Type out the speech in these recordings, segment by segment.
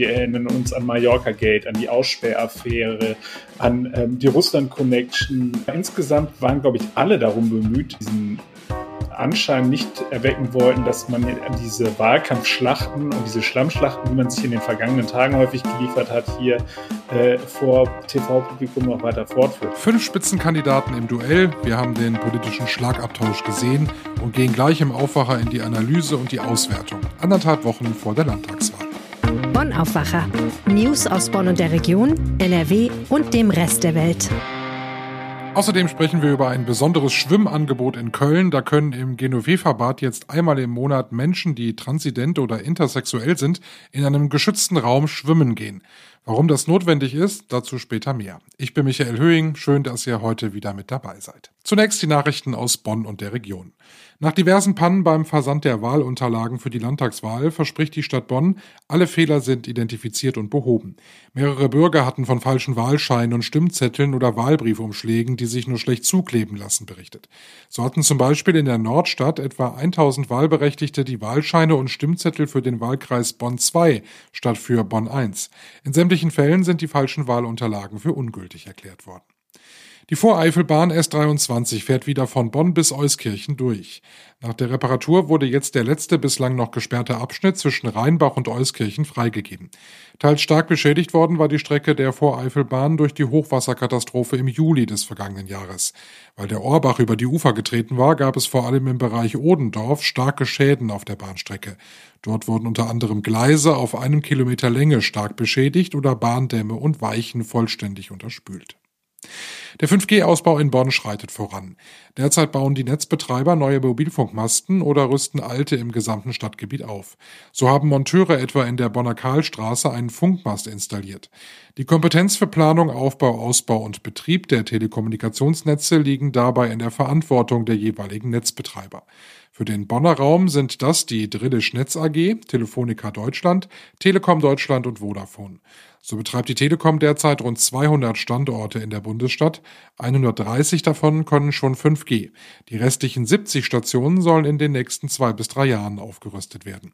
wir erinnern uns an Mallorca Gate, an die Aussperraffäre, an ähm, die Russland Connection. Insgesamt waren, glaube ich, alle darum bemüht, diesen Anschein nicht erwecken wollten, dass man diese Wahlkampfschlachten und diese Schlammschlachten, die man sich in den vergangenen Tagen häufig geliefert hat, hier äh, vor TV-Publikum noch weiter fortführt. Fünf Spitzenkandidaten im Duell. Wir haben den politischen Schlagabtausch gesehen und gehen gleich im Aufwacher in die Analyse und die Auswertung. Anderthalb Wochen vor der Landtagswahl. Bonn Aufwacher. News aus Bonn und der Region, NRW und dem Rest der Welt. Außerdem sprechen wir über ein besonderes Schwimmangebot in Köln. Da können im Genoveva-Bad jetzt einmal im Monat Menschen, die transident oder intersexuell sind, in einem geschützten Raum schwimmen gehen. Warum das notwendig ist, dazu später mehr. Ich bin Michael Höhing. Schön, dass ihr heute wieder mit dabei seid. Zunächst die Nachrichten aus Bonn und der Region. Nach diversen Pannen beim Versand der Wahlunterlagen für die Landtagswahl verspricht die Stadt Bonn, alle Fehler sind identifiziert und behoben. Mehrere Bürger hatten von falschen Wahlscheinen und Stimmzetteln oder Wahlbriefumschlägen, die sich nur schlecht zukleben lassen, berichtet. So hatten zum Beispiel in der Nordstadt etwa 1000 Wahlberechtigte die Wahlscheine und Stimmzettel für den Wahlkreis Bonn 2 statt für Bonn 1. In sämtlichen Fällen sind die falschen Wahlunterlagen für ungültig erklärt worden. Die Voreifelbahn S23 fährt wieder von Bonn bis Euskirchen durch. Nach der Reparatur wurde jetzt der letzte bislang noch gesperrte Abschnitt zwischen Rheinbach und Euskirchen freigegeben. Teils stark beschädigt worden war die Strecke der Voreifelbahn durch die Hochwasserkatastrophe im Juli des vergangenen Jahres. Weil der Ohrbach über die Ufer getreten war, gab es vor allem im Bereich Odendorf starke Schäden auf der Bahnstrecke. Dort wurden unter anderem Gleise auf einem Kilometer Länge stark beschädigt oder Bahndämme und Weichen vollständig unterspült. Der 5G-Ausbau in Bonn schreitet voran. Derzeit bauen die Netzbetreiber neue Mobilfunkmasten oder rüsten alte im gesamten Stadtgebiet auf. So haben Monteure etwa in der Bonner Karlstraße einen Funkmast installiert. Die Kompetenz für Planung, Aufbau, Ausbau und Betrieb der Telekommunikationsnetze liegen dabei in der Verantwortung der jeweiligen Netzbetreiber. Für den Bonner Raum sind das die Drillisch Netz AG, Telefonica Deutschland, Telekom Deutschland und Vodafone. So betreibt die Telekom derzeit rund 200 Standorte in der Bundesstadt. 130 davon können schon 5G. Die restlichen 70 Stationen sollen in den nächsten zwei bis drei Jahren aufgerüstet werden.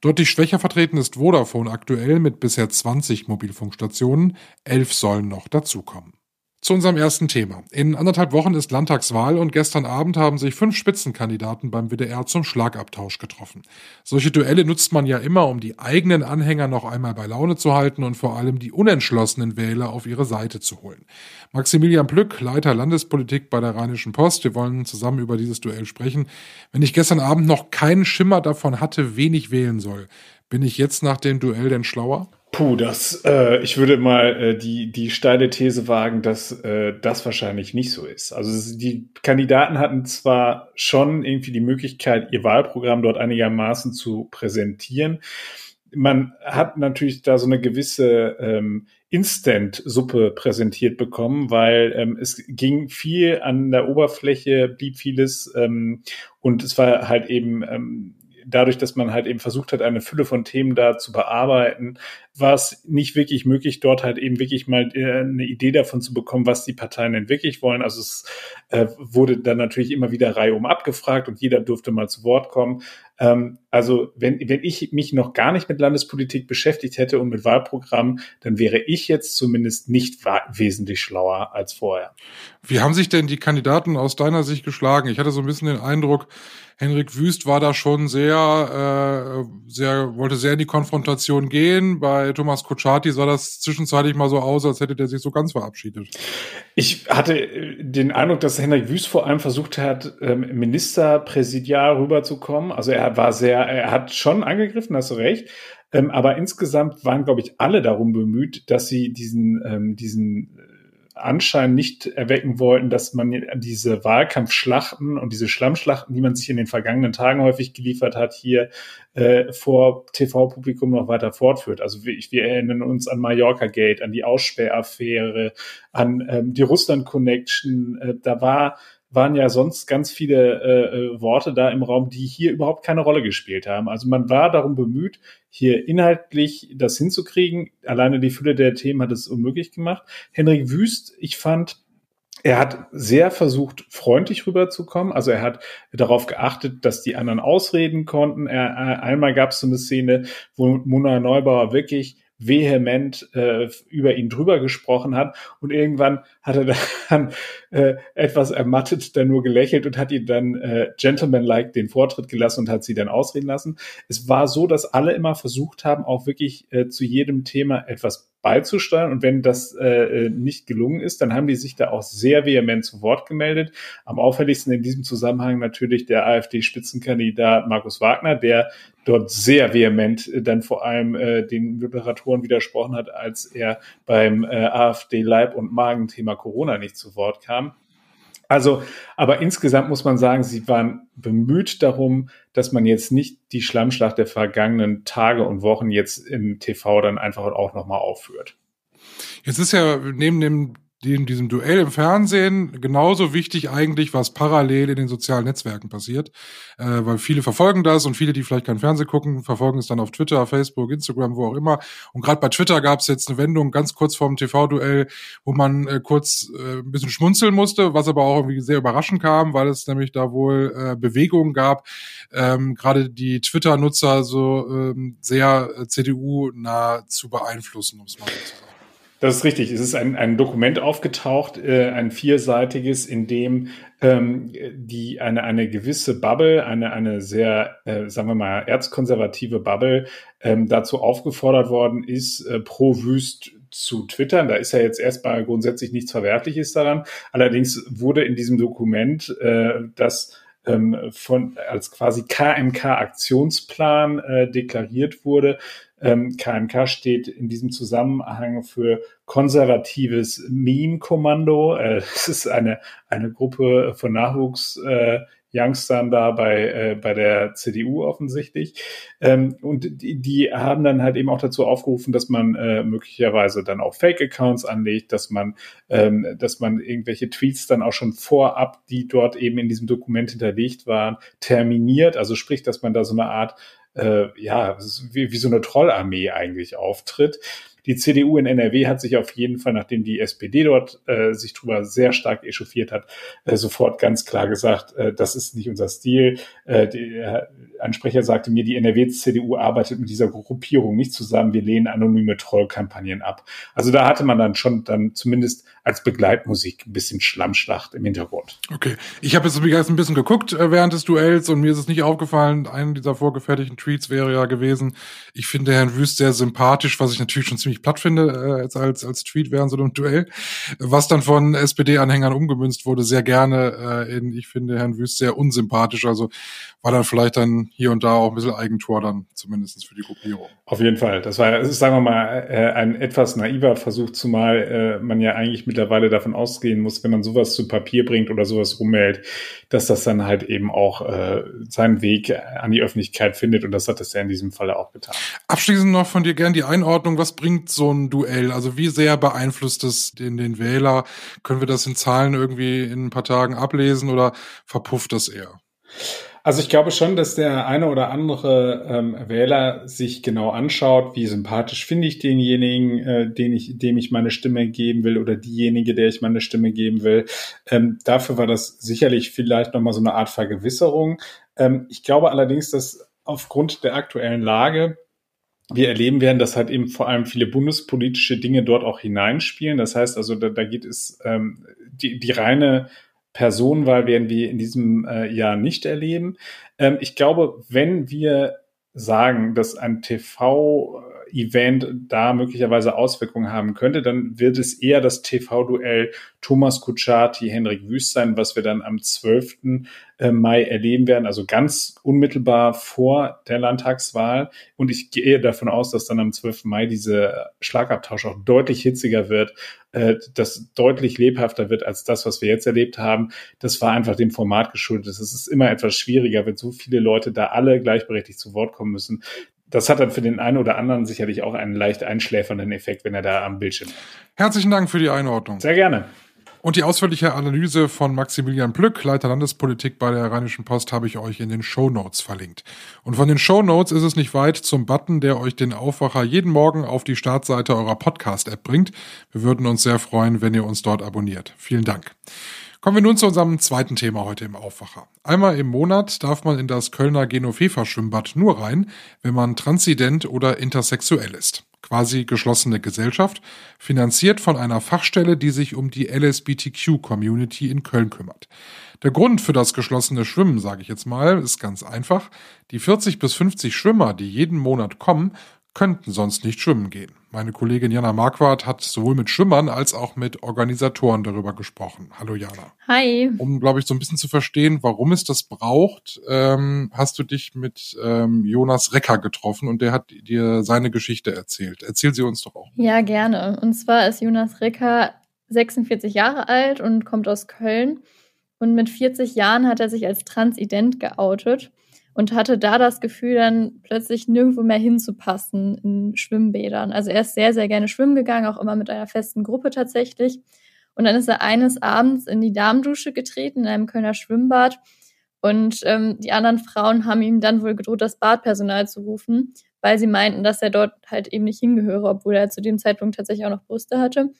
Deutlich schwächer vertreten ist Vodafone aktuell mit bisher 20 Mobilfunkstationen. Elf sollen noch dazukommen. Zu unserem ersten Thema. In anderthalb Wochen ist Landtagswahl und gestern Abend haben sich fünf Spitzenkandidaten beim WDR zum Schlagabtausch getroffen. Solche Duelle nutzt man ja immer, um die eigenen Anhänger noch einmal bei Laune zu halten und vor allem die unentschlossenen Wähler auf ihre Seite zu holen. Maximilian Plück, Leiter Landespolitik bei der Rheinischen Post, wir wollen zusammen über dieses Duell sprechen. Wenn ich gestern Abend noch keinen Schimmer davon hatte, wen ich wählen soll, bin ich jetzt nach dem Duell denn schlauer? Puh, das, äh, ich würde mal äh, die, die steile These wagen, dass äh, das wahrscheinlich nicht so ist. Also die Kandidaten hatten zwar schon irgendwie die Möglichkeit, ihr Wahlprogramm dort einigermaßen zu präsentieren. Man hat natürlich da so eine gewisse ähm, Instant-Suppe präsentiert bekommen, weil ähm, es ging viel an der Oberfläche, blieb vieles ähm, und es war halt eben ähm, dadurch, dass man halt eben versucht hat, eine Fülle von Themen da zu bearbeiten, war es nicht wirklich möglich, dort halt eben wirklich mal äh, eine Idee davon zu bekommen, was die Parteien denn wirklich wollen. Also es äh, wurde dann natürlich immer wieder Reihe um abgefragt und jeder durfte mal zu Wort kommen. Ähm, also wenn, wenn ich mich noch gar nicht mit Landespolitik beschäftigt hätte und mit Wahlprogrammen, dann wäre ich jetzt zumindest nicht wesentlich schlauer als vorher. Wie haben sich denn die Kandidaten aus deiner Sicht geschlagen? Ich hatte so ein bisschen den Eindruck, Henrik Wüst war da schon sehr, äh, sehr, wollte sehr in die Konfrontation gehen. Bei Thomas Kutschaty sah das zwischenzeitlich mal so aus, als hätte der sich so ganz verabschiedet. Ich hatte äh, den Eindruck, dass Henrik Wüst vor allem versucht hat, ähm, Ministerpräsidial rüberzukommen. Also er war sehr, er hat schon angegriffen, hast du recht. Ähm, aber insgesamt waren, glaube ich, alle darum bemüht, dass sie diesen, ähm, diesen Anschein nicht erwecken wollten, dass man diese Wahlkampfschlachten und diese Schlammschlachten, die man sich in den vergangenen Tagen häufig geliefert hat, hier äh, vor TV-Publikum noch weiter fortführt. Also wir, wir, erinnern uns an Mallorca Gate, an die Aussperraffäre, an ähm, die Russland Connection. Äh, da war waren ja sonst ganz viele äh, äh, Worte da im Raum, die hier überhaupt keine Rolle gespielt haben. Also man war darum bemüht, hier inhaltlich das hinzukriegen. Alleine die Fülle der Themen hat es unmöglich gemacht. Henrik Wüst, ich fand, er hat sehr versucht, freundlich rüberzukommen. Also er hat darauf geachtet, dass die anderen ausreden konnten. Er, einmal gab es so eine Szene, wo Mona Neubauer wirklich vehement äh, über ihn drüber gesprochen hat. Und irgendwann hat er dann äh, etwas ermattet dann nur gelächelt und hat ihn dann äh, gentlemanlike den Vortritt gelassen und hat sie dann ausreden lassen. Es war so, dass alle immer versucht haben, auch wirklich äh, zu jedem Thema etwas beizusteuern. Und wenn das äh, nicht gelungen ist, dann haben die sich da auch sehr vehement zu Wort gemeldet. Am auffälligsten in diesem Zusammenhang natürlich der AfD-Spitzenkandidat Markus Wagner, der dort sehr vehement äh, dann vor allem äh, den Moderatoren widersprochen hat, als er beim äh, AfD-Leib- und Magenthema Corona nicht zu Wort kam. Also, aber insgesamt muss man sagen, sie waren bemüht darum, dass man jetzt nicht die Schlammschlacht der vergangenen Tage und Wochen jetzt im TV dann einfach auch nochmal aufführt. Jetzt ist ja neben dem in diesem Duell im Fernsehen genauso wichtig eigentlich, was parallel in den sozialen Netzwerken passiert, äh, weil viele verfolgen das und viele, die vielleicht kein Fernsehen gucken, verfolgen es dann auf Twitter, Facebook, Instagram, wo auch immer. Und gerade bei Twitter gab es jetzt eine Wendung ganz kurz vorm TV-Duell, wo man äh, kurz äh, ein bisschen schmunzeln musste, was aber auch irgendwie sehr überraschend kam, weil es nämlich da wohl äh, Bewegungen gab, ähm, gerade die Twitter-Nutzer so ähm, sehr äh, CDU-nah zu beeinflussen, um es mal so zu sagen. Das ist richtig. Es ist ein, ein Dokument aufgetaucht, äh, ein vierseitiges, in dem ähm, die eine, eine gewisse Bubble, eine, eine sehr, äh, sagen wir mal, erzkonservative Bubble ähm, dazu aufgefordert worden ist, äh, pro Wüst zu twittern. Da ist ja jetzt erstmal grundsätzlich nichts Verwerfliches daran. Allerdings wurde in diesem Dokument äh, das ähm, von als quasi KMK-Aktionsplan äh, deklariert wurde, ähm, KMK steht in diesem Zusammenhang für konservatives Meme-Kommando. Äh, das ist eine, eine Gruppe von Nachwuchs. Äh, Youngstern da bei, äh, bei der CDU offensichtlich. Ähm, und die, die haben dann halt eben auch dazu aufgerufen, dass man äh, möglicherweise dann auch Fake-Accounts anlegt, dass man, ähm, dass man irgendwelche Tweets dann auch schon vorab, die dort eben in diesem Dokument hinterlegt waren, terminiert. Also sprich, dass man da so eine Art äh, ja, wie, wie so eine Trollarmee eigentlich auftritt. Die CDU in NRW hat sich auf jeden Fall, nachdem die SPD dort äh, sich drüber sehr stark echauffiert hat, äh, sofort ganz klar gesagt, äh, das ist nicht unser Stil. Äh, der Ansprecher sagte mir, die NRW-CDU arbeitet mit dieser Gruppierung nicht zusammen. Wir lehnen anonyme Trollkampagnen ab. Also da hatte man dann schon dann zumindest als Begleitmusik ein bisschen Schlammschlacht im Hintergrund. Okay, ich habe jetzt ein bisschen geguckt äh, während des Duells und mir ist es nicht aufgefallen. Einer dieser vorgefertigten Tweets wäre ja gewesen, ich finde Herrn Wüst sehr sympathisch, was ich natürlich schon ziemlich platt finde äh, als, als Tweet während so einem Duell, was dann von SPD-Anhängern umgemünzt wurde, sehr gerne äh, in, ich finde Herrn Wüst sehr unsympathisch. Also war dann vielleicht dann hier und da auch ein bisschen Eigentor dann zumindest für die Gruppierung. Auf jeden Fall. Das war, sagen wir mal, äh, ein etwas naiver Versuch, zumal äh, man ja eigentlich mittlerweile davon ausgehen muss, wenn man sowas zu Papier bringt oder sowas rumhält, dass das dann halt eben auch äh, seinen Weg an die Öffentlichkeit findet und das hat es ja in diesem Falle auch getan. Abschließend noch von dir gern die Einordnung, was bringt so ein Duell? Also wie sehr beeinflusst es den, den Wähler? Können wir das in Zahlen irgendwie in ein paar Tagen ablesen oder verpufft das eher? Also ich glaube schon, dass der eine oder andere ähm, Wähler sich genau anschaut, wie sympathisch finde ich denjenigen, äh, den ich, dem ich meine Stimme geben will oder diejenige, der ich meine Stimme geben will. Ähm, dafür war das sicherlich vielleicht nochmal so eine Art Vergewisserung. Ähm, ich glaube allerdings, dass aufgrund der aktuellen Lage wir erleben werden, dass halt eben vor allem viele bundespolitische Dinge dort auch hineinspielen. Das heißt also, da, da geht es ähm, die, die reine Personenwahl werden wir in diesem äh, Jahr nicht erleben. Ähm, ich glaube, wenn wir sagen, dass ein TV-Event da möglicherweise Auswirkungen haben könnte, dann wird es eher das TV-Duell Thomas Kutschaty, Henrik Wüst sein, was wir dann am 12. Äh, Mai erleben werden, also ganz unmittelbar vor der Landtagswahl. Und ich gehe davon aus, dass dann am 12. Mai dieser Schlagabtausch auch deutlich hitziger wird, äh, das deutlich lebhafter wird als das, was wir jetzt erlebt haben. Das war einfach dem Format geschuldet. Es ist immer etwas schwieriger, wenn so viele Leute da alle gleichberechtigt zu Wort kommen müssen das hat dann für den einen oder anderen sicherlich auch einen leicht einschläfernden Effekt, wenn er da am Bildschirm ist. Herzlichen Dank für die Einordnung. Sehr gerne. Und die ausführliche Analyse von Maximilian Plück, Leiter Landespolitik bei der Rheinischen Post, habe ich euch in den Show Notes verlinkt. Und von den Show Notes ist es nicht weit zum Button, der euch den Aufwacher jeden Morgen auf die Startseite eurer Podcast-App bringt. Wir würden uns sehr freuen, wenn ihr uns dort abonniert. Vielen Dank. Kommen wir nun zu unserem zweiten Thema heute im Aufwacher. Einmal im Monat darf man in das Kölner Genofefa Schwimmbad nur rein, wenn man transident oder intersexuell ist. quasi geschlossene Gesellschaft, finanziert von einer Fachstelle, die sich um die LSBTQ-Community in Köln kümmert. Der Grund für das geschlossene Schwimmen, sage ich jetzt mal, ist ganz einfach. Die 40 bis 50 Schwimmer, die jeden Monat kommen, könnten sonst nicht schwimmen gehen. Meine Kollegin Jana Marquardt hat sowohl mit Schwimmern als auch mit Organisatoren darüber gesprochen. Hallo Jana. Hi. Um, glaube ich, so ein bisschen zu verstehen, warum es das braucht, ähm, hast du dich mit ähm, Jonas Recker getroffen und der hat dir seine Geschichte erzählt. Erzähl sie uns doch auch. Ja, gerne. Und zwar ist Jonas Recker 46 Jahre alt und kommt aus Köln. Und mit 40 Jahren hat er sich als Transident geoutet und hatte da das Gefühl, dann plötzlich nirgendwo mehr hinzupassen in Schwimmbädern. Also er ist sehr, sehr gerne schwimmen gegangen, auch immer mit einer festen Gruppe tatsächlich. Und dann ist er eines Abends in die Damendusche getreten in einem Kölner Schwimmbad. Und ähm, die anderen Frauen haben ihm dann wohl gedroht, das Badpersonal zu rufen, weil sie meinten, dass er dort halt eben nicht hingehöre, obwohl er zu dem Zeitpunkt tatsächlich auch noch Brüste hatte.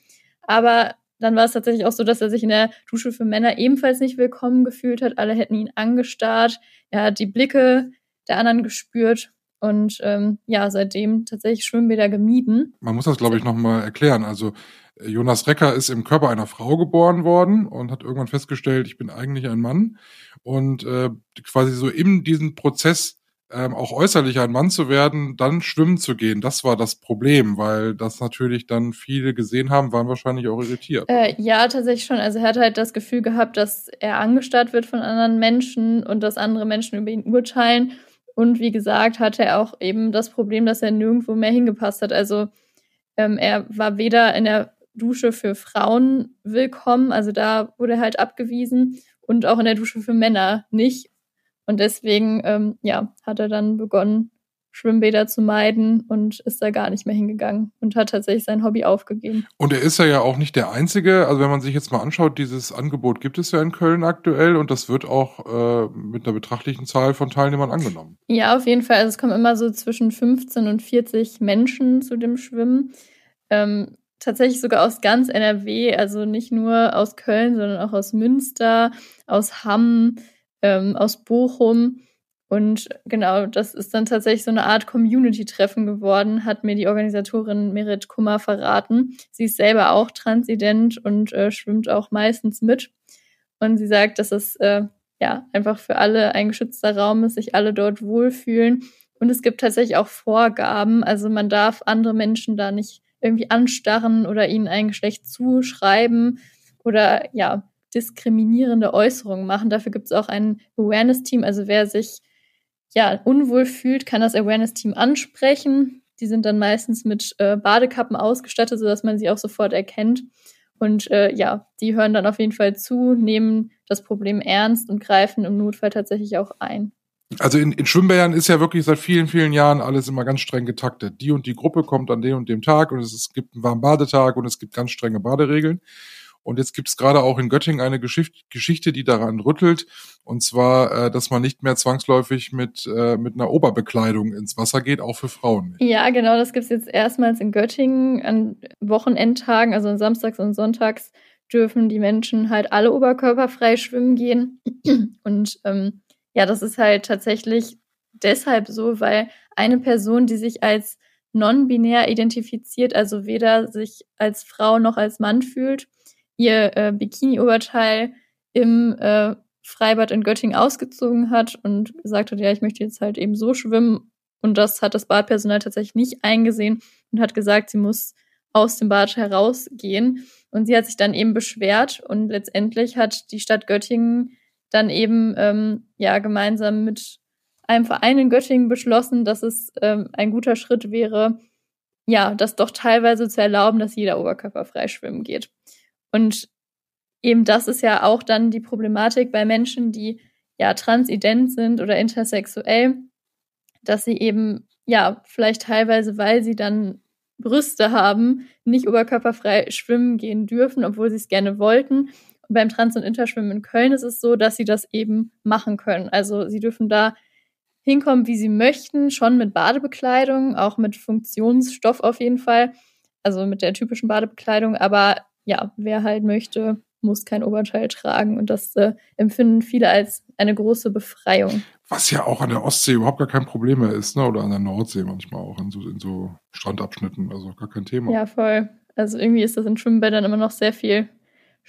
Aber dann war es tatsächlich auch so, dass er sich in der Dusche für Männer ebenfalls nicht willkommen gefühlt hat. Alle hätten ihn angestarrt. Er hat die Blicke der anderen gespürt und ähm, ja, seitdem tatsächlich Schwimmbäder gemieden. Man muss das, glaube ich, nochmal erklären. Also äh, Jonas Recker ist im Körper einer Frau geboren worden und hat irgendwann festgestellt, ich bin eigentlich ein Mann. Und äh, quasi so in diesem Prozess ähm, auch äußerlich ein Mann zu werden, dann schwimmen zu gehen, das war das Problem, weil das natürlich dann viele gesehen haben, waren wahrscheinlich auch irritiert. Äh, ja, tatsächlich schon. Also er hat halt das Gefühl gehabt, dass er angestarrt wird von anderen Menschen und dass andere Menschen über ihn urteilen. Und wie gesagt, hatte er auch eben das Problem, dass er nirgendwo mehr hingepasst hat. Also ähm, er war weder in der Dusche für Frauen willkommen, also da wurde er halt abgewiesen, und auch in der Dusche für Männer nicht. Und deswegen, ähm, ja, hat er dann begonnen, Schwimmbäder zu meiden und ist da gar nicht mehr hingegangen und hat tatsächlich sein Hobby aufgegeben. Und er ist ja auch nicht der Einzige. Also wenn man sich jetzt mal anschaut, dieses Angebot gibt es ja in Köln aktuell und das wird auch äh, mit einer betrachtlichen Zahl von Teilnehmern angenommen. Ja, auf jeden Fall. Also es kommen immer so zwischen 15 und 40 Menschen zu dem Schwimmen. Ähm, tatsächlich sogar aus ganz NRW, also nicht nur aus Köln, sondern auch aus Münster, aus Hamm, ähm, aus Bochum. Und genau, das ist dann tatsächlich so eine Art Community-Treffen geworden, hat mir die Organisatorin Merit Kummer verraten. Sie ist selber auch transident und äh, schwimmt auch meistens mit. Und sie sagt, dass es äh, ja einfach für alle ein geschützter Raum ist, sich alle dort wohlfühlen. Und es gibt tatsächlich auch Vorgaben. Also man darf andere Menschen da nicht irgendwie anstarren oder ihnen ein Geschlecht zuschreiben oder ja, diskriminierende Äußerungen machen. Dafür gibt es auch ein Awareness-Team. Also wer sich ja unwohl fühlt, kann das Awareness-Team ansprechen. Die sind dann meistens mit äh, Badekappen ausgestattet, sodass man sie auch sofort erkennt. Und äh, ja, die hören dann auf jeden Fall zu, nehmen das Problem ernst und greifen im Notfall tatsächlich auch ein. Also in, in Schwimmbädern ist ja wirklich seit vielen, vielen Jahren alles immer ganz streng getaktet. Die und die Gruppe kommt an dem und dem Tag und es, es gibt einen warmen Badetag und es gibt ganz strenge Baderegeln. Und jetzt gibt es gerade auch in Göttingen eine Geschichte, die daran rüttelt. Und zwar, äh, dass man nicht mehr zwangsläufig mit, äh, mit einer Oberbekleidung ins Wasser geht, auch für Frauen. Ja, genau, das gibt es jetzt erstmals in Göttingen an Wochenendtagen, also an Samstags und Sonntags dürfen die Menschen halt alle oberkörperfrei schwimmen gehen. Und ähm, ja, das ist halt tatsächlich deshalb so, weil eine Person, die sich als non-binär identifiziert, also weder sich als Frau noch als Mann fühlt, ihr äh, Bikini-Oberteil im äh, Freibad in Göttingen ausgezogen hat und gesagt hat, ja, ich möchte jetzt halt eben so schwimmen. Und das hat das Badpersonal tatsächlich nicht eingesehen und hat gesagt, sie muss aus dem Bad herausgehen. Und sie hat sich dann eben beschwert und letztendlich hat die Stadt Göttingen dann eben ähm, ja gemeinsam mit einem Verein in Göttingen beschlossen, dass es ähm, ein guter Schritt wäre, ja, das doch teilweise zu erlauben, dass jeder oberkörperfrei schwimmen geht. Und eben das ist ja auch dann die Problematik bei Menschen, die ja transident sind oder intersexuell, dass sie eben ja vielleicht teilweise, weil sie dann Brüste haben, nicht oberkörperfrei schwimmen gehen dürfen, obwohl sie es gerne wollten. Und beim Trans- und Interschwimmen in Köln ist es so, dass sie das eben machen können. Also sie dürfen da hinkommen, wie sie möchten, schon mit Badebekleidung, auch mit Funktionsstoff auf jeden Fall, also mit der typischen Badebekleidung, aber ja, wer halt möchte, muss kein Oberteil tragen. Und das äh, empfinden viele als eine große Befreiung. Was ja auch an der Ostsee überhaupt gar kein Problem mehr ist, ne? Oder an der Nordsee manchmal auch in so, in so Strandabschnitten. Also gar kein Thema. Ja, voll. Also irgendwie ist das in Schwimmbädern immer noch sehr viel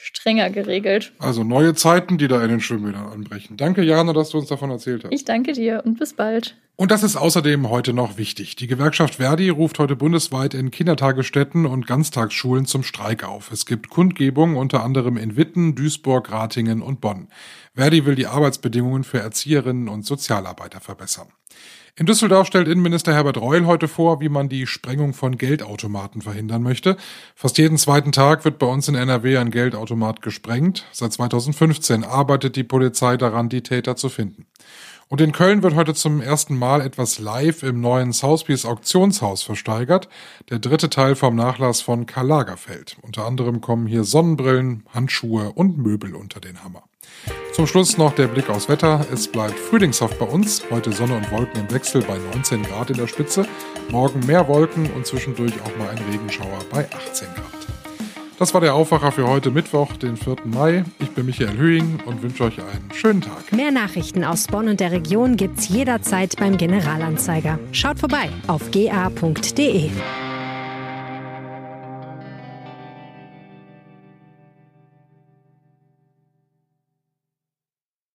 strenger geregelt. Also neue Zeiten, die da in den Schwimmbädern anbrechen. Danke, Jana, dass du uns davon erzählt hast. Ich danke dir und bis bald. Und das ist außerdem heute noch wichtig. Die Gewerkschaft Verdi ruft heute bundesweit in Kindertagesstätten und Ganztagsschulen zum Streik auf. Es gibt Kundgebungen unter anderem in Witten, Duisburg, Ratingen und Bonn. Verdi will die Arbeitsbedingungen für Erzieherinnen und Sozialarbeiter verbessern. In Düsseldorf stellt Innenminister Herbert Reul heute vor, wie man die Sprengung von Geldautomaten verhindern möchte. Fast jeden zweiten Tag wird bei uns in NRW ein Geldautomat gesprengt. Seit 2015 arbeitet die Polizei daran, die Täter zu finden. Und in Köln wird heute zum ersten Mal etwas live im neuen Sotheby's Auktionshaus versteigert. Der dritte Teil vom Nachlass von Karl Lagerfeld. Unter anderem kommen hier Sonnenbrillen, Handschuhe und Möbel unter den Hammer. Zum Schluss noch der Blick aufs Wetter. Es bleibt frühlingshaft bei uns. Heute Sonne und Wolken im Wechsel bei 19 Grad in der Spitze. Morgen mehr Wolken und zwischendurch auch mal ein Regenschauer bei 18 Grad. Das war der Aufwacher für heute Mittwoch, den 4. Mai. Ich bin Michael Höhing und wünsche euch einen schönen Tag. Mehr Nachrichten aus Bonn und der Region gibt's jederzeit beim Generalanzeiger. Schaut vorbei auf ga.de.